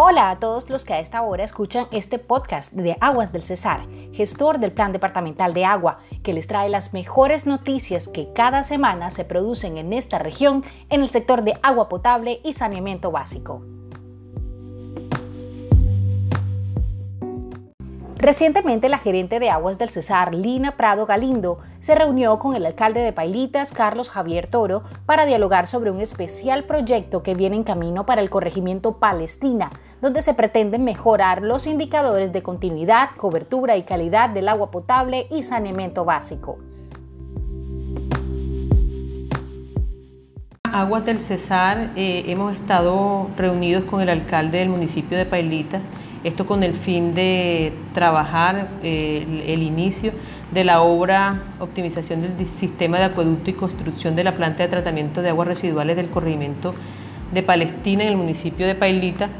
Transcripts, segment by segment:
Hola a todos los que a esta hora escuchan este podcast de Aguas del Cesar, gestor del Plan Departamental de Agua, que les trae las mejores noticias que cada semana se producen en esta región en el sector de agua potable y saneamiento básico. Recientemente, la gerente de aguas del Cesar, Lina Prado Galindo, se reunió con el alcalde de Pailitas, Carlos Javier Toro, para dialogar sobre un especial proyecto que viene en camino para el corregimiento Palestina, donde se pretende mejorar los indicadores de continuidad, cobertura y calidad del agua potable y saneamiento básico. Aguas del Cesar, eh, hemos estado reunidos con el alcalde del municipio de Pailitas esto con el fin de trabajar eh, el, inicio de la obra optimización del sistema de acueducto y construcción de la planta de tratamiento de aguas residuales del corregimiento de Palestina en el municipio de Pailita,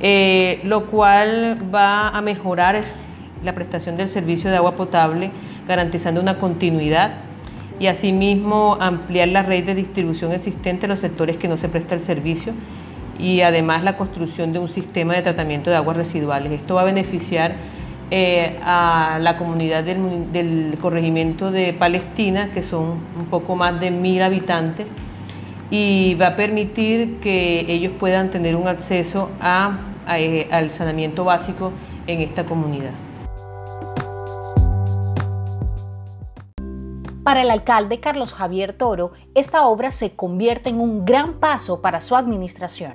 eh, lo cual va a mejorar la prestación del servicio de agua potable, garantizando una continuidad y asimismo ampliar la red de distribución existente en los sectores que no se presta el servicio y además la construcción de un sistema de tratamiento de aguas residuales. Esto va a beneficiar eh, a la comunidad del, corregimiento de Palestina, que son un poco más de mil habitantes, y va a permitir que ellos puedan tener un acceso eh, al saneamiento básico en esta comunidad. Para el alcalde Carlos Javier Toro, esta obra se convierte en un gran paso para su administración.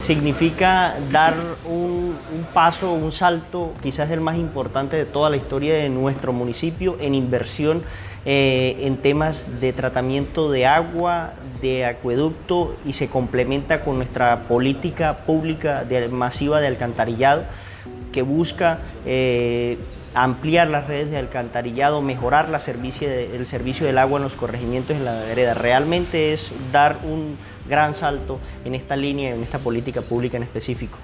Significa dar un, paso, un salto, quizás el más importante de toda la historia de nuestro municipio en inversión eh, en temas de tratamiento de agua, de acueducto y se complementa con nuestra política pública masiva de alcantarillado que busca eh, ampliar las redes de alcantarillado, mejorar la el servicio del agua en los corregimientos en la vereda. Realmente es dar un gran salto en esta línea, en esta política pública en específico.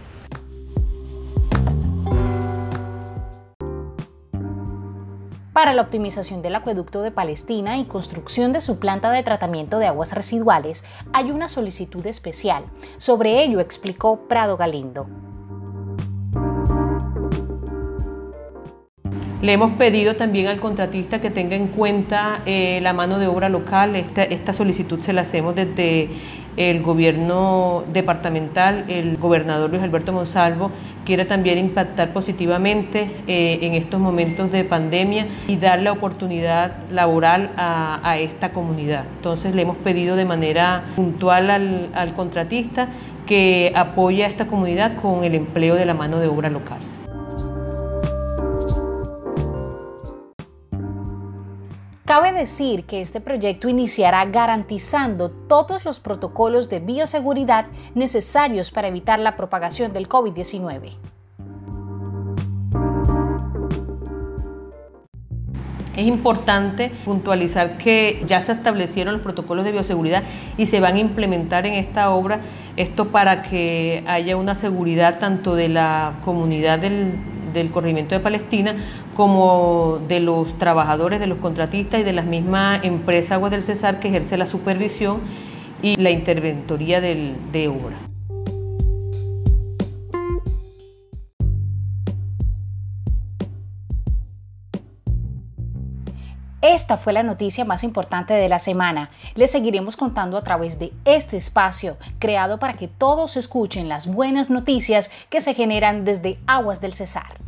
Para la optimización del acueducto de Palestina y construcción de su planta de tratamiento de aguas residuales, hay una solicitud especial. Sobre ello explicó Prado Galindo. Le hemos pedido también al contratista que tenga en cuenta eh, la mano de obra local. Esta, solicitud se la hacemos desde el gobierno departamental. El gobernador Luis Alberto Monsalvo quiere también impactar positivamente eh, en estos momentos de pandemia y dar la oportunidad laboral a, esta comunidad. Entonces le hemos pedido de manera puntual al, al contratista que apoye a esta comunidad con el empleo de la mano de obra local. Cabe decir que este proyecto iniciará garantizando todos los protocolos de bioseguridad necesarios para evitar la propagación del COVID-19. Es importante puntualizar que ya se establecieron los protocolos de bioseguridad y se van a implementar en esta obra, esto para que haya una seguridad tanto de la comunidad del, del corregimiento de Palestina como de los trabajadores, de los contratistas y de la misma empresa Aguas del Cesar que ejerce la supervisión y la interventoría de obra. Esta fue la noticia más importante de la semana. Les seguiremos contando a través de este espacio, creado para que todos escuchen las buenas noticias que se generan desde Aguas del Cesar.